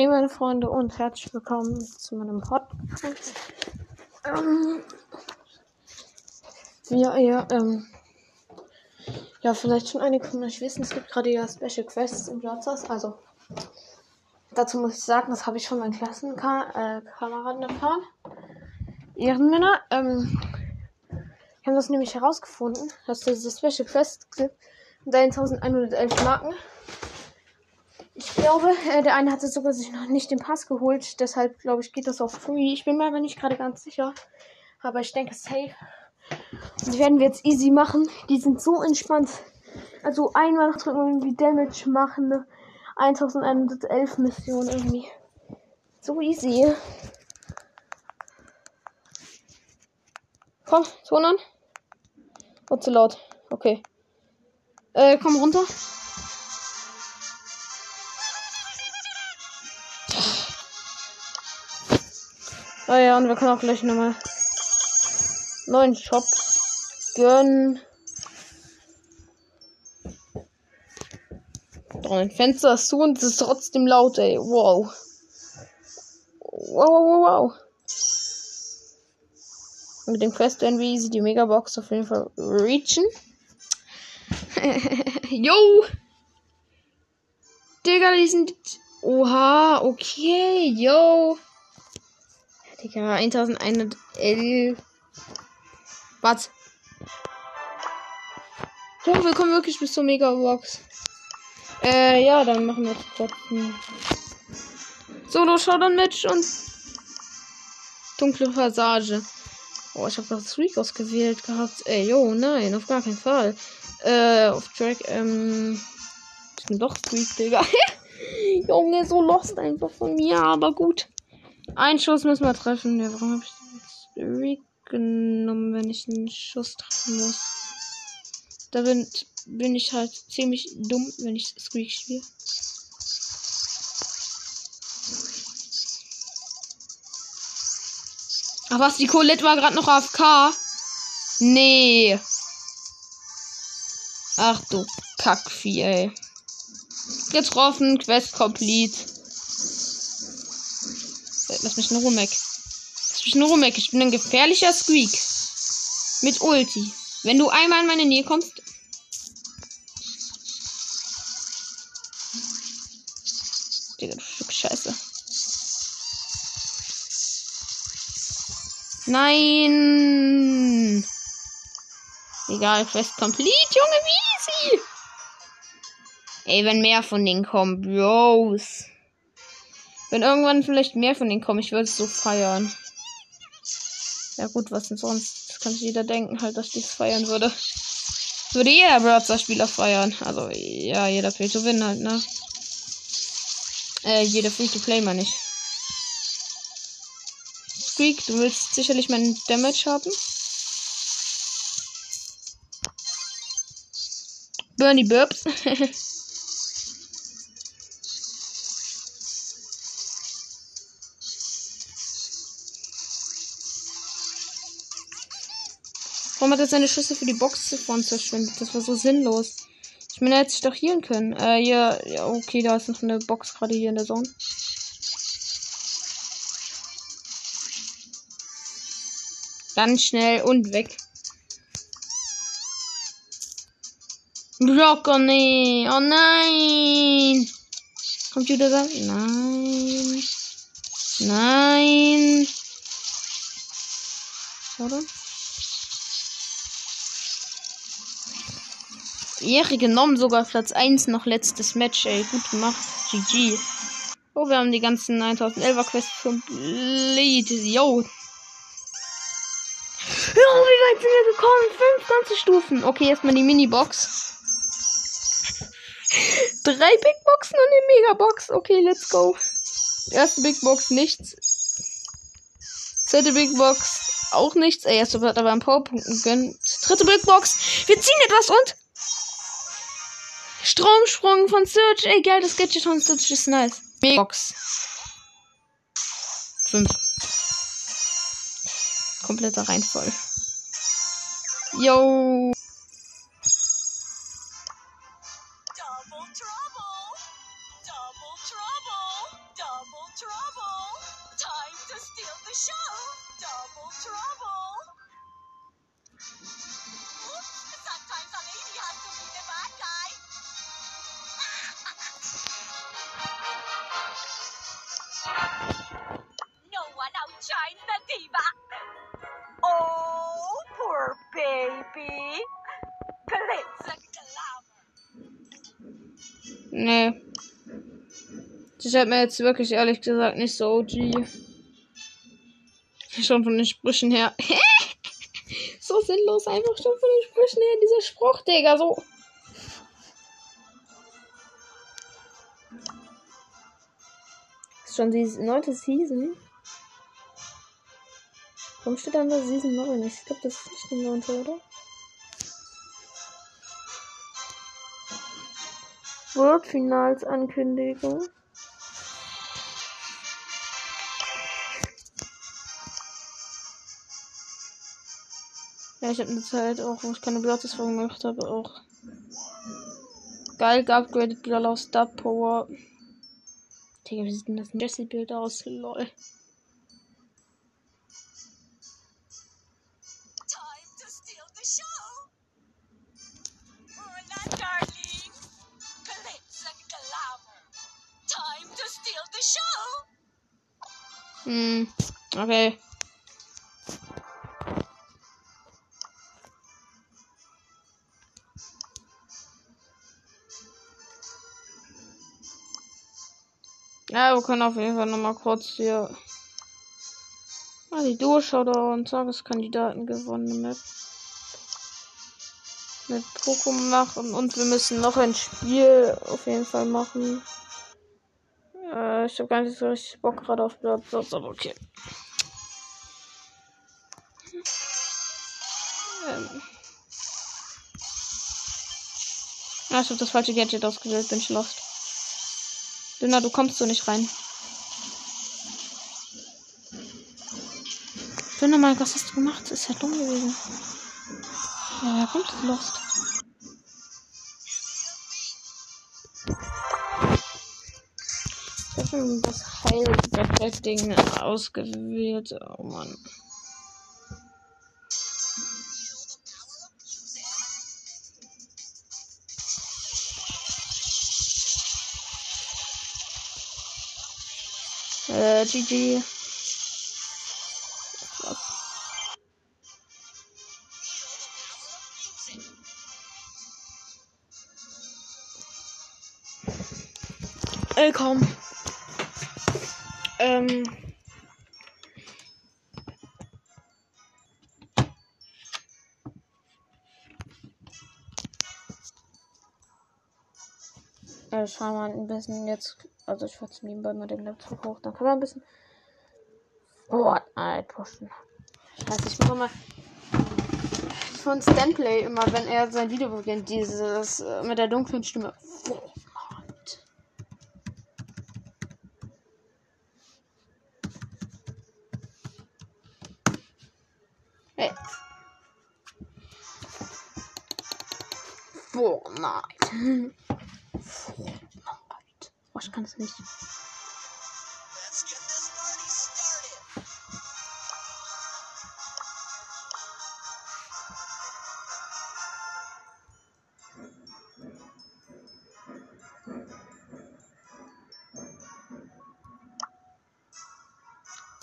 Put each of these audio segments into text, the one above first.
Hey meine Freunde und herzlich willkommen zu meinem Podcast. Ähm, ja, ja, ähm, ja, vielleicht schon einige von euch wissen, es gibt gerade ja Special Quests im Platzers. Also, dazu muss ich sagen, das habe ich von meinen Klassenkameraden äh, erfahren. Ehrenmänner, ähm, ich habe das nämlich herausgefunden, dass es diese Special Quests gibt mit 1111 Marken. Ich glaube, äh, der eine hatte sogar sich noch nicht den Pass geholt. Deshalb glaube ich, geht das auf Free. Ich bin mir aber nicht gerade ganz sicher. Aber ich denke, safe. Die werden wir jetzt easy machen. Die sind so entspannt. Also einmal drücken irgendwie Damage machen. Ne? 1111 Missionen irgendwie. So easy. Komm, Tonan. Oh, zu laut. Okay. Äh, komm runter. Ah ja, und wir können auch gleich nochmal neuen Shop gönnen. Oh, ein Fenster ist zu und es ist trotzdem laut, ey. Wow. Wow, wow, wow. Mit dem Quest werden wir easy die Megabox auf jeden Fall reachen. Yo! Digga, die sind. Oha, okay, yo. Digga, 1111. Was? Oh, wir kommen wirklich bis zur Megabox. Äh, ja, dann machen wir ein Solo Showdown Match und dunkle Passage. Oh, ich habe das Streak ausgewählt gehabt. Ey, yo, nein, auf gar keinen Fall. Äh, auf Track, ähm. Ich bin doch Streak, Digga. Junge, so lost einfach von mir, aber gut. Ein Schuss müssen wir treffen. Ja, warum habe ich den Streak genommen, wenn ich einen Schuss treffen muss? Da bin, bin ich halt ziemlich dumm, wenn ich Squeak spiele. Ach was, die Colette war gerade noch AFK. Nee. Ach du Kackvieh, ey. Getroffen, Quest complete. Lass mich in Ruhe, Mac. Lass mich in Ruhe, Mac. Ich bin ein gefährlicher Squeak. Mit Ulti. Wenn du einmal in meine Nähe kommst. Digga, du Stück Scheiße. Nein. Egal, Quest complete, Junge, wie easy. Ey, wenn mehr von denen kommen, Bros. Wenn irgendwann vielleicht mehr von denen kommen, ich würde es so feiern. Ja gut, was denn sonst? Das kann sich jeder denken, halt, dass ich es feiern würde. Das würde jeder Browser-Spieler feiern. Also, ja, jeder Free-to-Win halt, ne? Äh, jeder Free-to-Play, meine ich. Squeak, du willst sicherlich meinen Damage haben. Bernie Burps. Warum hat er seine Schüsse für die Box zuvor verschwendet? Das war so sinnlos. Ich meine, er hätte sich doch healen können. Äh, hier, ja, okay, da ist noch eine Box gerade hier in der Zone. Ganz schnell und weg. Nee. Oh nein. Computer da? Nein. Nein. Oder? Ehre genommen, sogar Platz 1 noch letztes Match, ey. Gut gemacht. GG. Oh, wir haben die ganzen 9011er Quests complete. Yo. Ja, wie weit sind wir gekommen? Fünf ganze Stufen. Okay, erstmal die Mini-Box. Drei Big Boxen und eine Megabox. Okay, let's go. Erste Big Box nichts. Zweite Big Box auch nichts. Ey, erste wird aber ein Powerpunkten gegönnt. Dritte Big Box. Wir ziehen etwas und. Stromsprung von Search. Ey, geil, das Gadget von Search ist nice. Big Box. Fünf. Kompletter Reinfall. Yo. Double trouble! Time to steal the show! Double trouble! No one outshines the diva. Oh, poor baby. Glitzer Nee. Das hat mir jetzt wirklich ehrlich gesagt nicht so OG. Schon von den Sprüchen her. so sinnlos einfach schon von den Sprüchen her, dieser Spruch, Digga. So. Schon die neunte Season. Warum steht da nur Season 9? Ich glaube, das ist nicht die neunte, oder? World Finals Ankündigung. Ja, ich habe eine Zeit auch, wo ich keine Blattes-Folgen gemacht habe, auch geil geupgradet Brawler Star Power. Digga, wie sieht denn das Jesse-Bild aus? Lol. Okay. Wir können auf jeden Fall nochmal kurz hier mal die Duo-Showdown und Tageskandidaten gewonnene Map mit Poco machen und wir müssen noch ein Spiel auf jeden Fall machen. Äh, ich habe gar nicht so richtig Bock gerade auf Platz, aber okay. Ähm. Ja, ich habe das falsche Gadget ausgewählt, bin ich lost. Dünner, du kommst so nicht rein. Dünner, mein was hast du gemacht? Das ist ja dumm gewesen. Ja, wer kommt lost? Habe schon das Heil-Ding ausgewählt. Oh Mann. Äh, GG. Ey, komm. Ähm. Äh, schauen wir ein bisschen jetzt also ich fasse nebenbei mal den Laptop hoch. Dann kann man ein bisschen Fortnite pushen. Scheiße, ich mache mal von Stanplay immer, wenn er sein Video beginnt, dieses äh, mit der dunklen Stimme. Fortnite. Hey. Fortnite. Kann es nicht.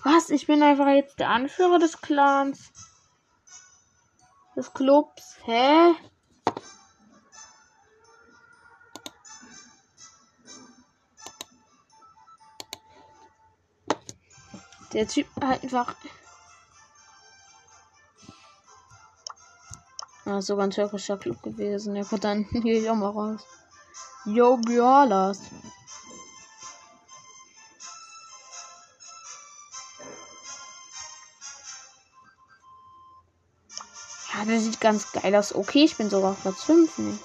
Was? Ich bin einfach jetzt der Anführer des Clans. Des Clubs. Hä? Der Typ einfach. Ah, sogar ein türkischer Club gewesen. Ja gut, dann gehe ich auch mal raus. Yo, Biolas. Ja, der sieht ganz geil aus. Okay, ich bin sogar auf Platz 5. Ne?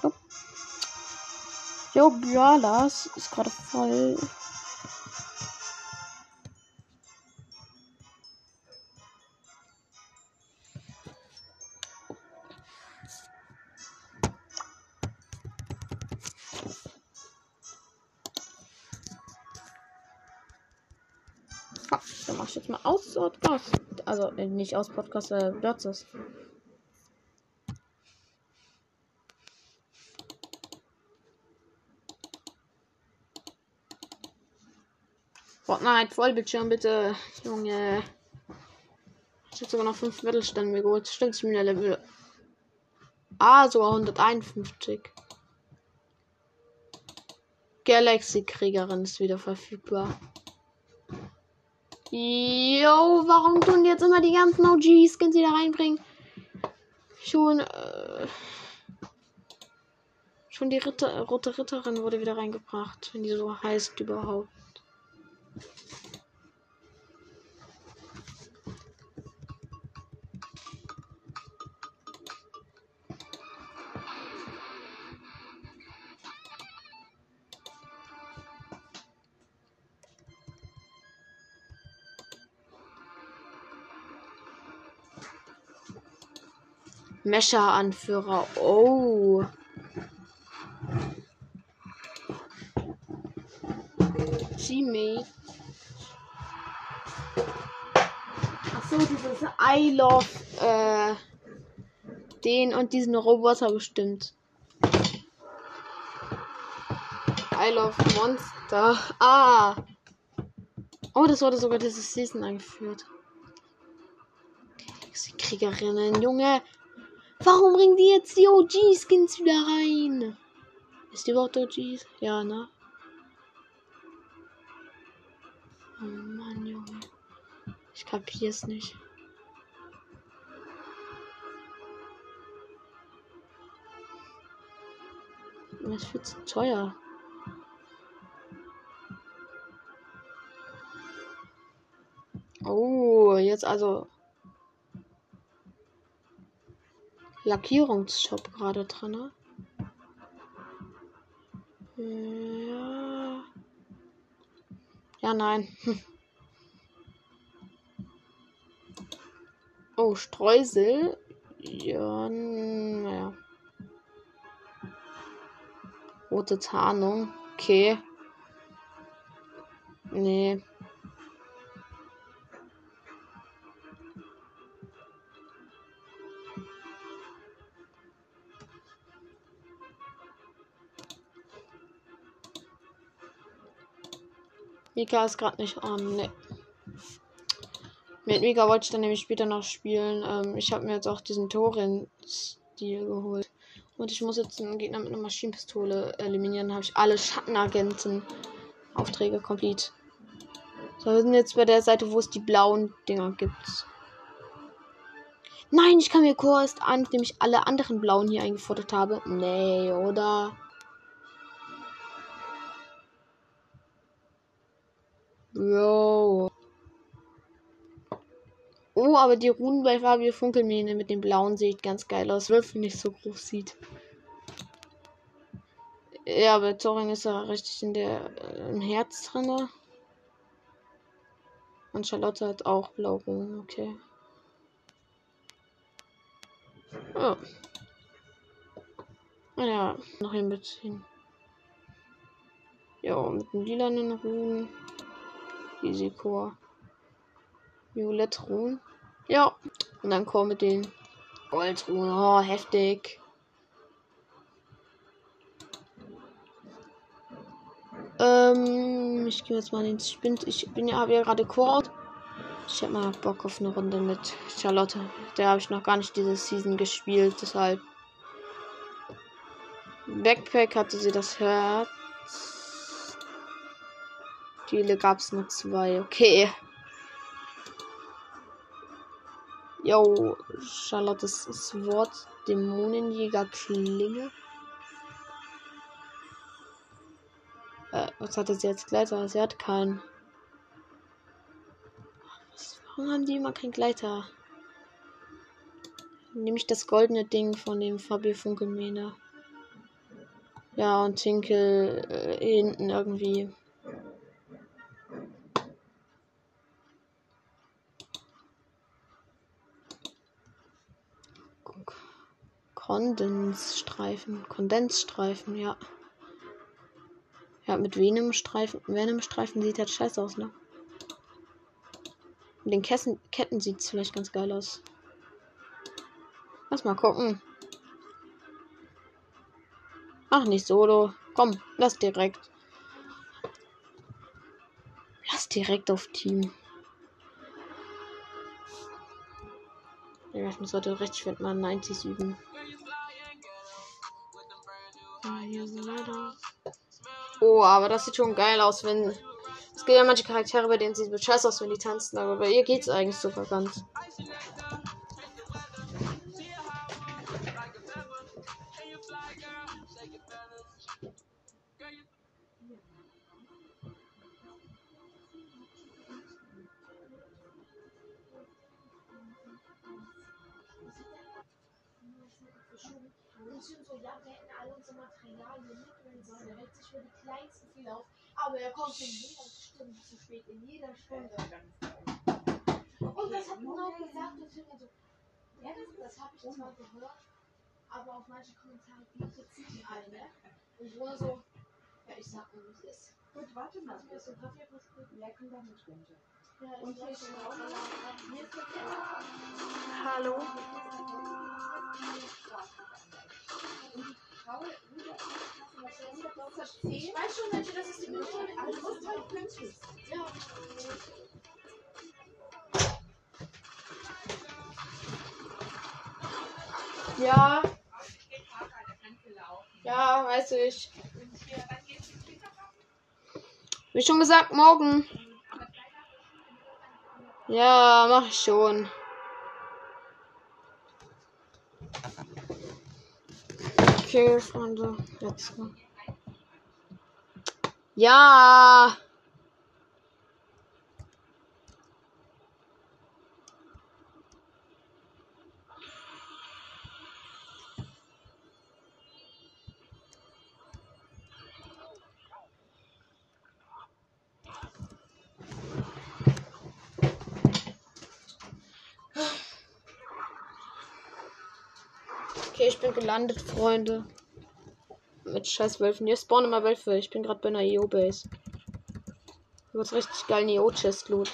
Yo, Biolas ist gerade voll. Äh, nicht aus Podcast, äh, Dörzes. Fortnite, Vollbildschirm bitte. Junge. Ich habe sogar noch 5 Mittelstände mir geholt. Stimmt, ich bin der Level. Ah, sogar 151. Galaxy-Kriegerin ist wieder verfügbar. Yo, warum tun jetzt immer die ganzen OG-Skins wieder reinbringen? Schon, äh, schon die Ritter, rote Ritterin wurde wieder reingebracht, wenn die so heißt überhaupt. Mescher-Anführer. Oh. Jimmy. Achso, dieses I love äh, den und diesen Roboter bestimmt. I love Monster. Ah. Oh, das wurde sogar dieses Season eingeführt. Kriegerinnen, Junge. Warum bringen die jetzt die OG-Skins wieder rein? Ist die überhaupt OGs? Ja, ne? Oh Mann, Junge. Ich kapier's nicht. Das viel zu teuer. Oh, jetzt also Lackierungsshop gerade drin. Ja. Ja, nein. Oh, Streusel. Ja, naja. Rote Tarnung. Okay. Nee. Mika ist gerade nicht an. Ne. Mit Mika wollte ich dann nämlich später noch spielen. Ähm, ich habe mir jetzt auch diesen Torin-Stil geholt. Und ich muss jetzt einen Gegner mit einer Maschinenpistole eliminieren. Dann habe ich alle Schattenagenten. Aufträge komplett. So, wir sind jetzt bei der Seite, wo es die blauen Dinger gibt. Nein, ich kann mir Kurs an, indem ich alle anderen blauen hier eingefordert habe. Nee, oder? Bro. Oh, aber die Runen bei Fabio Funkelmähne mit dem blauen sieht ganz geil aus, weil es nicht so groß sieht. Ja, aber Thorin ist ja richtig in der äh, im Herz drin. Und Charlotte hat auch blau Runen, okay. Oh. Ja, noch ein bisschen. Ja, mit den lilanen Runen. Risiko. Violettruhen. Ja. Und dann kommen mit den Goldruhen. Oh, heftig. Ähm, ich gehe jetzt mal ins Spind. Ich bin ja, ja gerade Quad. Ich habe mal Bock auf eine Runde mit Charlotte. Der habe ich noch gar nicht diese Season gespielt, deshalb. Backpack hatte sie das Herz. Spiele gab es nur zwei. Okay. Yo, Charlottes Wort Dämonenjäger Klinge. Äh, was hatte sie jetzt Gleiter? Sie hat keinen. Warum haben die immer keinen Gleiter? Nehme ich das goldene Ding von dem Fabio Funkelmähne. Ja, und Tinkel äh, hinten irgendwie. Kondensstreifen. Kondensstreifen, ja. Ja, mit Venom-Streifen. Venom-Streifen sieht halt scheiße aus, ne? Mit den Kessen, Ketten sieht es vielleicht ganz geil aus. Lass mal gucken. Ach, nicht solo. Komm, lass direkt. Lass direkt auf Team. Ja, ich muss heute richtig mit meinen 90 üben. So, aber das sieht schon geil aus, wenn. Es gibt ja manche Charaktere, bei denen sieht es scheiße aus, wenn die tanzen, aber bei ihr geht es eigentlich sogar ganz. Kommt in jeder Stunde zu spät, in jeder Stunde. Und das hat man auch gesagt, und ich so, ja, das, das habe ich zwar gehört, aber auf manche Kommentare ich jetzt nicht ein, ne? Und Bruder so, ja, ich sag nur, wie es ist. Gut, warte mal. Hast du mir so Kaffee was Ja, komm da mit runter. Ja, Und hier ist auch Hier ist Hallo? Ich weiß schon, welche das ist die Methode, aber du musst halt pünktlich. Ja. Ja. Ja, weiß ich. Wie schon gesagt, morgen. Ja, mach ich schon. Okay, Freunde, let's go. Ja. Okay, ich bin gelandet, Freunde. Mit scheiß Wölfen. Hier spawnen immer Wölfe. Ich bin gerade bei einer EO-Base. Hier wird's richtig geil EO-Chest loot.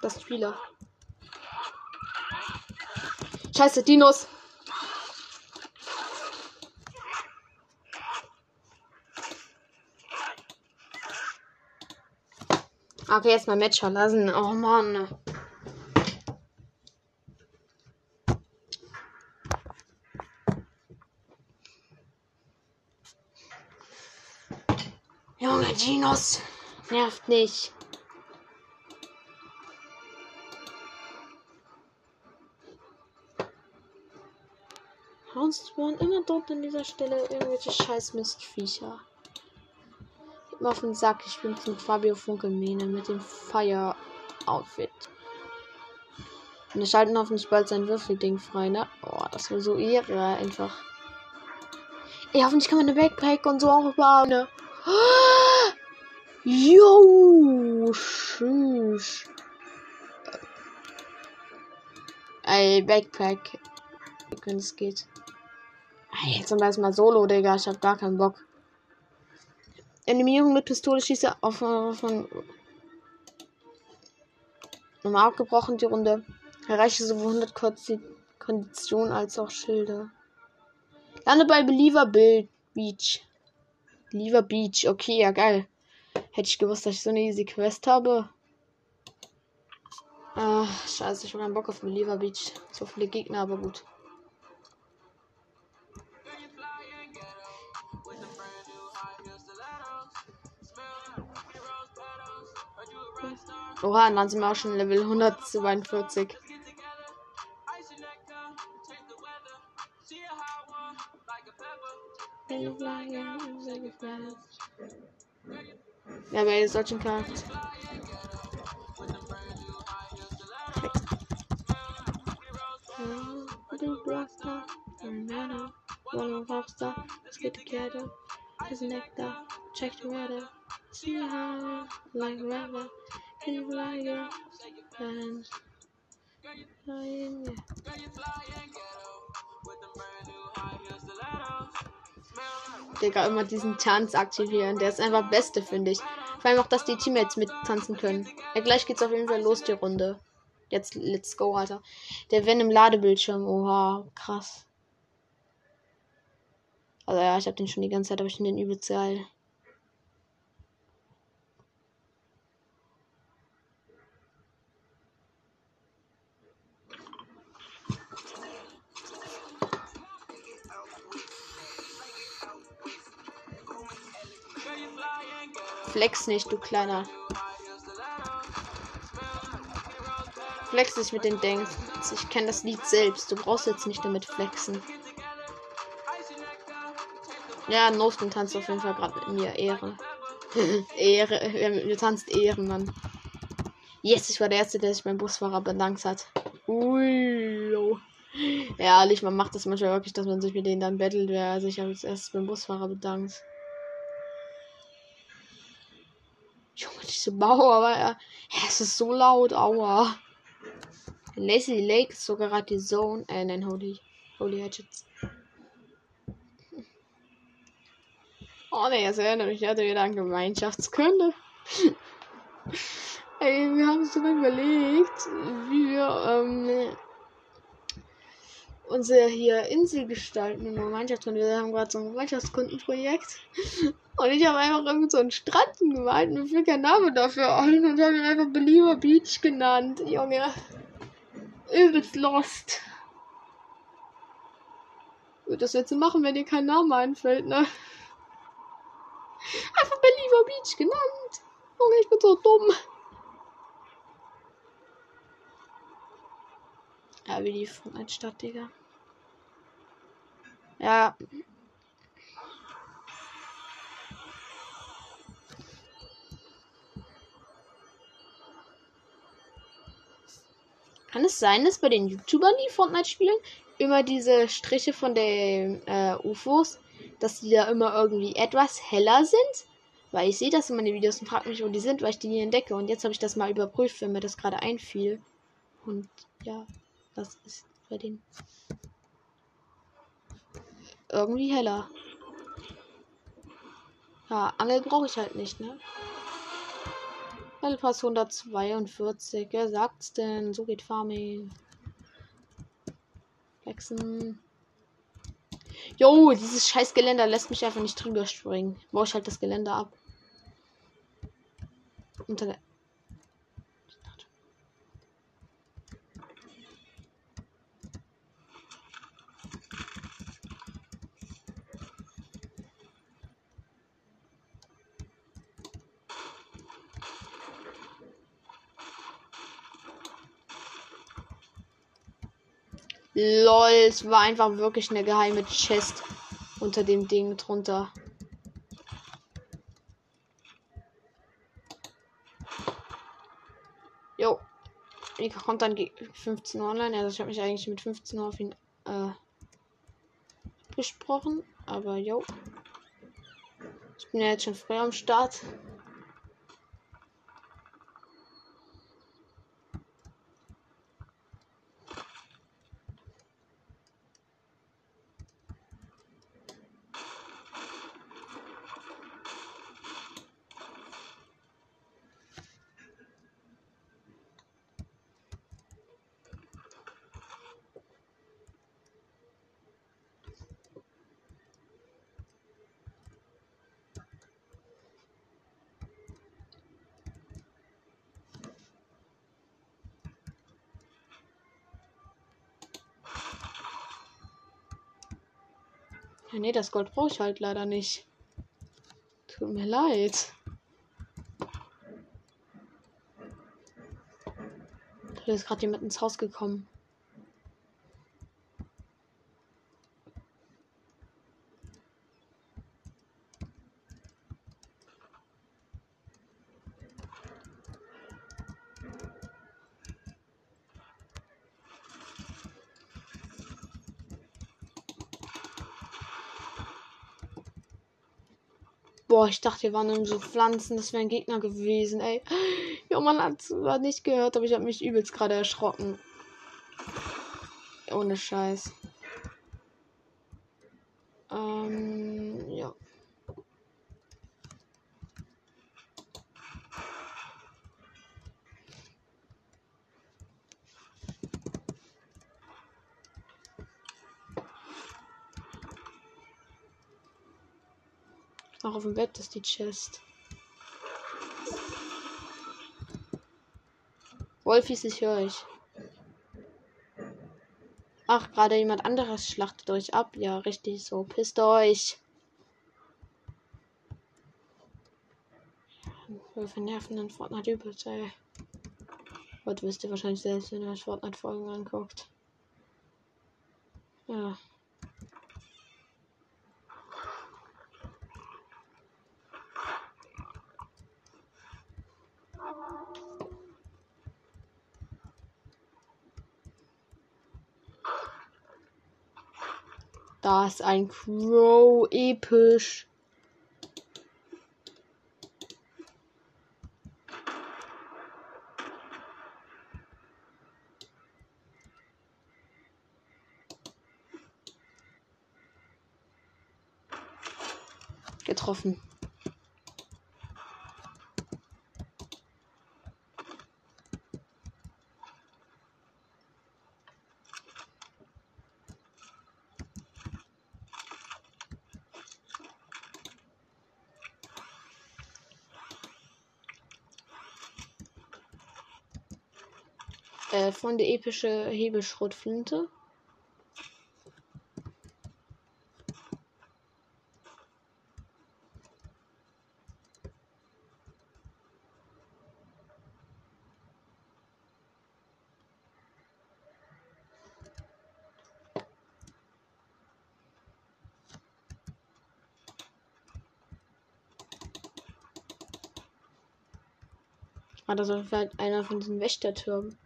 Das Spieler. Scheiße, Dinos. Okay, jetzt mal Match verlassen. Oh Mann. Junge, Dinos. Nervt nicht. Sonst waren immer dort an dieser Stelle irgendwelche scheiß Mistviecher. Mal auf den Sack. Ich bin zum Fabio Funkelmähne mit dem Fire Outfit. Und wir schalten hoffentlich bald sein Würfelding frei, ne? Oh, das wäre so Ehre, einfach. Ey, hoffentlich kann man eine Backpack und so auch überhaben, ne? Jo, tschüss. Ey, Backpack. Wenn es geht. Ey, jetzt zum erstmal Solo, Digga. Ich hab gar keinen Bock. Animierung mit Pistole schieße auf, auf, Nochmal abgebrochen die Runde. Erreiche sowohl 100 Konzi- Konditionen als auch Schilder. Lande bei Believer Bild Beach. Believer Beach. Okay, ja geil. Hätte ich gewusst, dass ich so eine easy Quest habe. Ah, scheiße, ich habe keinen Bock auf Believer Beach. So viele Gegner, aber gut. Oha, dann sind wir auch schon Level 142. Ja, wer ist Kraft? us. check the weather. See how like weather. Can you fly your friends? Flying, yeah. Girl, you flying ghetto with brand new high. Digga, immer diesen Tanz aktivieren. Der ist einfach Beste, finde ich. Vor allem auch, dass die Teammates mit tanzen können. Ja, gleich geht's auf jeden Fall los, die Runde. Jetzt, let's go, Alter. Der Wenn im Ladebildschirm. Oha, krass. Also ja, ich hab den schon die ganze Zeit, aber ich finde den übelst geil. Flex nicht, du kleiner. Flex nicht mit den Dings. Ich kenne das Lied selbst. Du brauchst jetzt nicht damit flexen. Ja, Nostin tanzt auf jeden Fall gerade mit mir. Ehre. Ehre. Mit mir tanzt, Ehrenmann. Yes, ich war der Erste, der sich beim Busfahrer bedankt hat. Ui. Ja, ehrlich, man macht das manchmal wirklich, dass man sich mit denen dann bettelt, wer sich als erstes beim Busfahrer bedankt. Diese Mauer, aber ja, es ist so laut, aua. Leslie Lake ist sogar gerade die Zone, äh, nein, Holy, Holy Hatchets. Oh ne, das erinnert mich, ich hatte wieder an Gemeinschaftskunde. Ey, wir haben sogar überlegt, wie wir ähm, unsere hier Insel gestalten in der Gemeinschaftskunde. Wir haben gerade so ein Gemeinschaftskundenprojekt. Und ich habe einfach irgend so einen Strand gemalt. Mir fiel kein Name dafür ein und habe ihn einfach Believer Beach genannt. Junge. Übelst lost. Wird das jetzt machen, wenn dir kein Name einfällt, ne? Einfach Believer Beach genannt. Junge, ich bin so dumm. Ja, wie die von einer Stadt, Digga. Ja. Kann es sein, dass bei den YouTubern, die Fortnite spielen, immer diese Striche von den äh, UFOs, dass die da immer irgendwie etwas heller sind? Weil ich sehe das in meinen Videos und frage mich, wo die sind, weil ich die nie entdecke. Und jetzt habe ich das mal überprüft, wenn mir das gerade einfiel. Und ja, das ist bei den irgendwie heller. Ja, Angel brauche ich halt nicht, ne? Pass 142. Wer sagt's denn? So geht Farming. Flexen. Jo, dieses scheiß Geländer lässt mich einfach nicht drüber springen. Baue ich halt das Geländer ab. Unter der. Lol, es war einfach wirklich eine geheime Chest unter dem Ding drunter. Jo. Ich kommt dann 15 Uhr online. Also ich habe mich eigentlich mit 15 Uhr auf ihn äh, gesprochen. Aber jo. Ich bin ja jetzt schon früh am Start. Ja, nee, das Gold brauche ich halt leider nicht. Tut mir leid. Da ist gerade jemand ins Haus gekommen. Boah, ich dachte, hier waren nur so Pflanzen. Das wären Gegner gewesen, ey. Ja, man hat zwar nicht gehört, aber ich habe mich übelst gerade erschrocken. Ohne Scheiß. Ähm, ja. Auch auf dem Bett ist die Chest. Wolfis, ich höre euch. Ach, gerade jemand anderes schlachtet euch ab. Ja, richtig so. Pisst euch. Wir vernerven den Fortnite übelst, ey. Heute wisst ihr wahrscheinlich selbst, wenn ihr euch Fortnite-Folgen anguckt. Ja. Da ein Crow episch. Getroffen. Äh, von der epische Hebelschrotflinte. Ah, das ist vielleicht einer von diesen Wächtertürmen.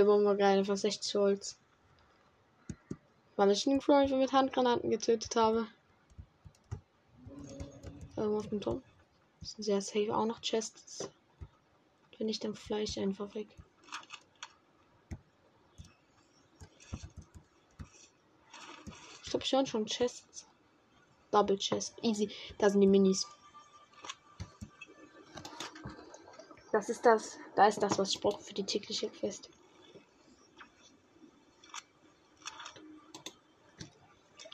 Oh, der Bomber geil, einfach 60 Holz. Weil ich den Crow mit Handgranaten getötet habe. Irgendwo auf dem Turm. Das sind sehr safe auch noch Chests. Wenn ich dann Fleisch einfach weg. Ich glaube schon schon Chests. Double Chest. Easy. Da sind die Minis. Das ist das. Da ist das, was ich brauche für die tägliche Quest.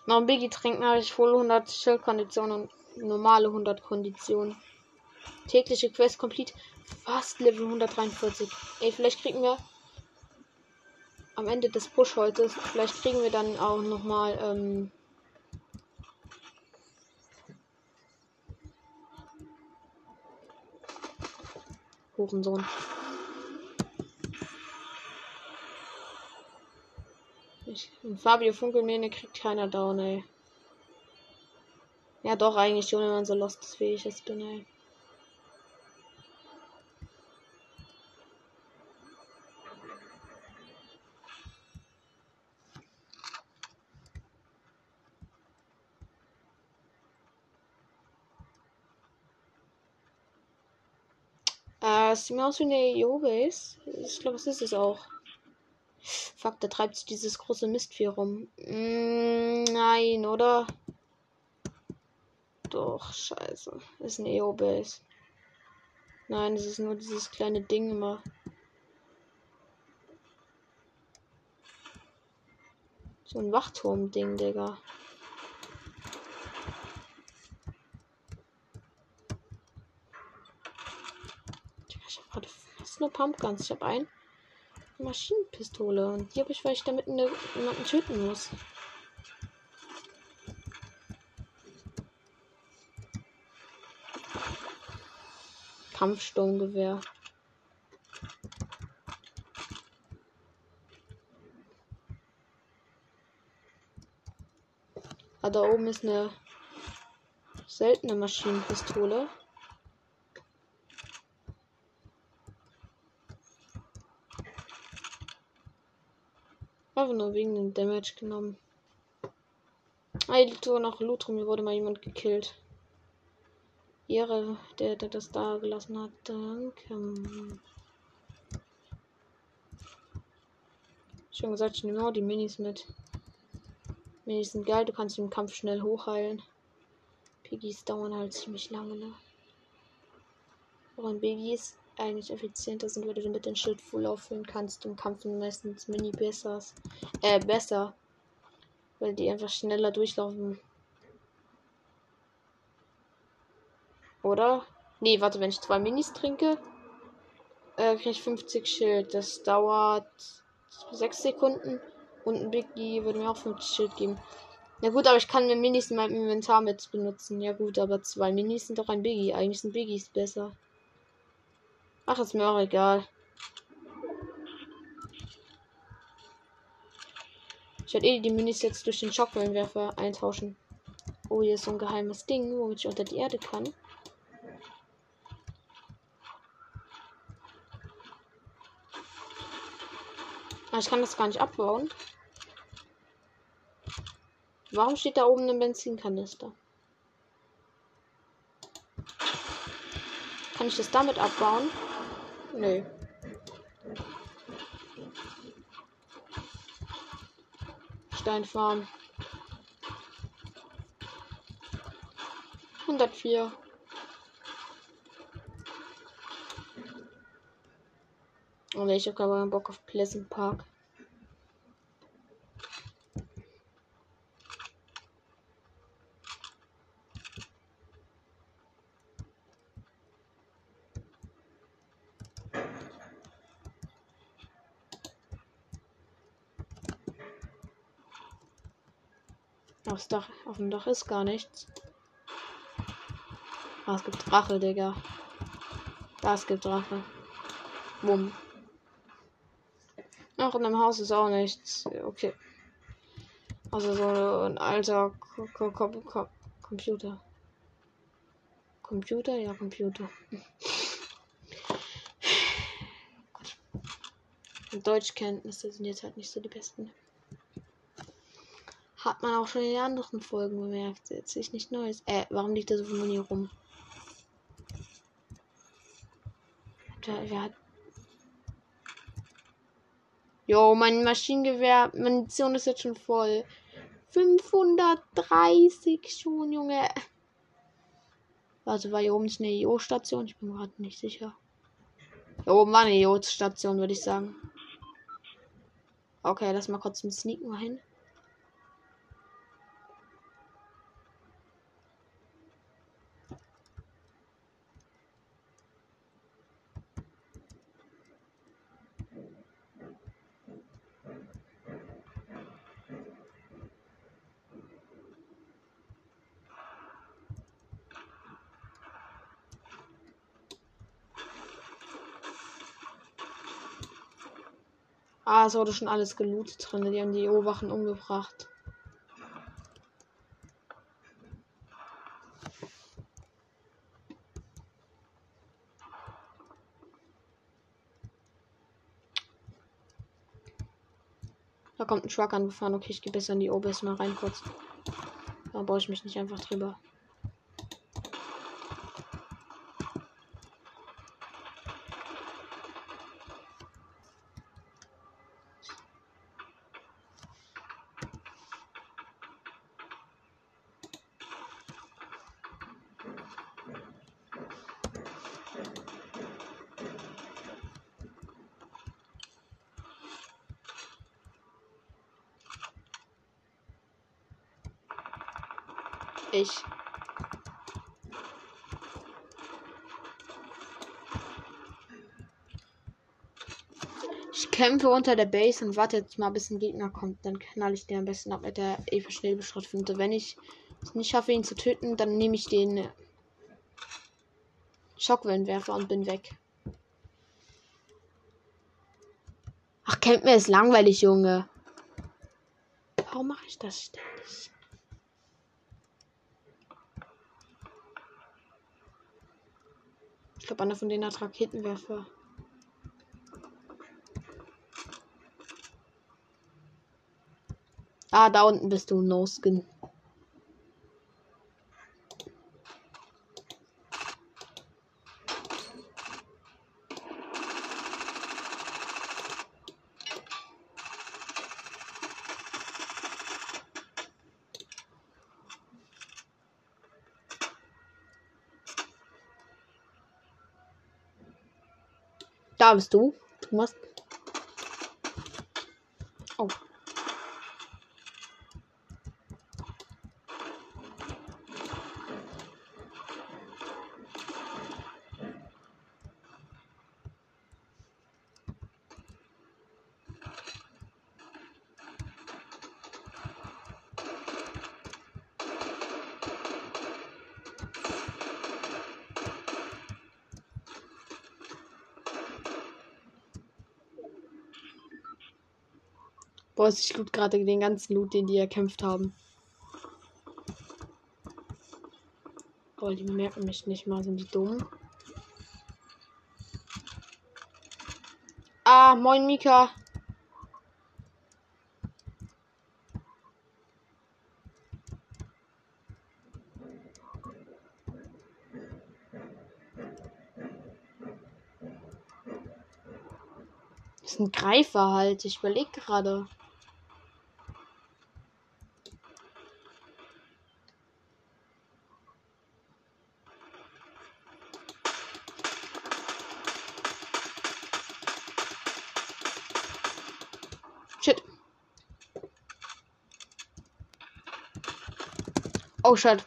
Noch ein Biggie trinken habe ich voll 100 Shell-Konditionen und normale 100 Konditionen. Tägliche Quest complete. Fast Level 143. Ey, vielleicht kriegen wir am Ende des Push heute, vielleicht kriegen wir dann auch nochmal, ähm, Hurensohn. Ich, Fabio Funkelmähne kriegt keiner down, ey. Ja, doch, eigentlich schon, wenn man so lostfähig ist, bin, ey. Äh, es sieht mir aus wie eine EO-Base. Ich glaube, es ist es auch. Fuck, da treibt sich dieses große Mistvieh rum. Mm, nein, oder? Doch, scheiße. Ist eine EO-Base. Nein, es ist nur dieses kleine Ding immer. So ein Wachturm-Ding, Digga. Ich hab gerade fast nur Pumpguns. Ich habe ein Maschinenpistole. Und die habe ich, weil ich damit eine, jemanden töten muss. Kampfsturmgewehr. Ah, da oben ist eine seltene Maschinenpistole. Einfach nur wegen dem Damage genommen. Hier liegt sogar noch Loot rum. Hier wurde mal jemand gekillt. Ehre, der, der das da gelassen hat. Danke. Schon gesagt, ich nehme auch die Minis mit. Minis sind geil, du kannst im Kampf schnell hochheilen. Piggies dauern halt ziemlich lange, ne? Warum Biggies eigentlich effizienter sind, weil du mit dem Schild voll auffüllen kannst im Kampf meistens Mini besser. Äh, besser. Weil die einfach schneller durchlaufen. Oder? Nee, warte, wenn ich zwei Minis trinke. äh, kriege ich 50 Schild. Das dauert 6 Sekunden. Und ein Biggie würde mir auch 50 Schild geben. Ja gut, aber ich kann mir Minis in meinem Inventar mit benutzen. Ja gut, aber zwei Minis sind doch ein Biggie. Eigentlich sind Biggies besser. Ach, ist mir auch egal. Ich werde eh die Minis jetzt durch den Schockwellenwerfer eintauschen. Oh, hier ist so ein geheimes Ding, womit ich unter die Erde kann. Aber ich kann das gar nicht abbauen. Warum steht da oben ein Benzinkanister? Kann ich das damit abbauen? Nö. Steinfarm. 104. Und ich habe aber Bock auf Pleasant Park. Aufs Dach, auf dem Dach ist gar nichts. Ah, es gibt Drache, Digga. Da es gibt Drache. Bumm. Ach, in dem Haus ist auch nichts. Okay. Also so ein alter Ko Ko Ko Computer. Computer? Ja, Computer. Deutschkenntnisse sind jetzt halt nicht so die besten. Hat man auch schon in den anderen Folgen bemerkt. Jetzt sich nicht Neues. Äh, warum liegt da so viel Muni rum? Wer, hat. Jo, mein Maschinengewehr, Munition ist jetzt schon voll. 530 schon, Junge. Also war hier oben nicht eine IO-Station? Ich bin gerade nicht sicher. Hier oben war eine IO-Station, würde ich sagen. Okay, lass mal kurz ein Sneaken mal hin. Ah, es wurde schon alles gelootet drin. Die haben die O-Wachen umgebracht. Da kommt ein Truck angefahren. Okay, ich gehe besser in die mal rein kurz. Da baue ich mich nicht einfach drüber. Ich. Ich kämpfe unter der Base und warte jetzt mal, bis ein Gegner kommt. Dann knall ich den am besten ab mit der Eva Schnellbeschrottflinte. Wenn ich es nicht schaffe, ihn zu töten, dann nehme ich den Schockwellenwerfer und bin weg. Ach, mir ist langweilig, Junge. Warum mache ich das ständig? Ich glaube, einer von denen hat Raketenwerfer. Ah, da unten bist du, No Skin. Da bist du, Thomas. Oh. Boah, ich loot gerade den ganzen Loot, den die erkämpft haben. Boah, die merken mich nicht mal, sind die dumm. Ah, moin Mika. Das ist ein Greifer halt. Ich überlege gerade. Oh shit.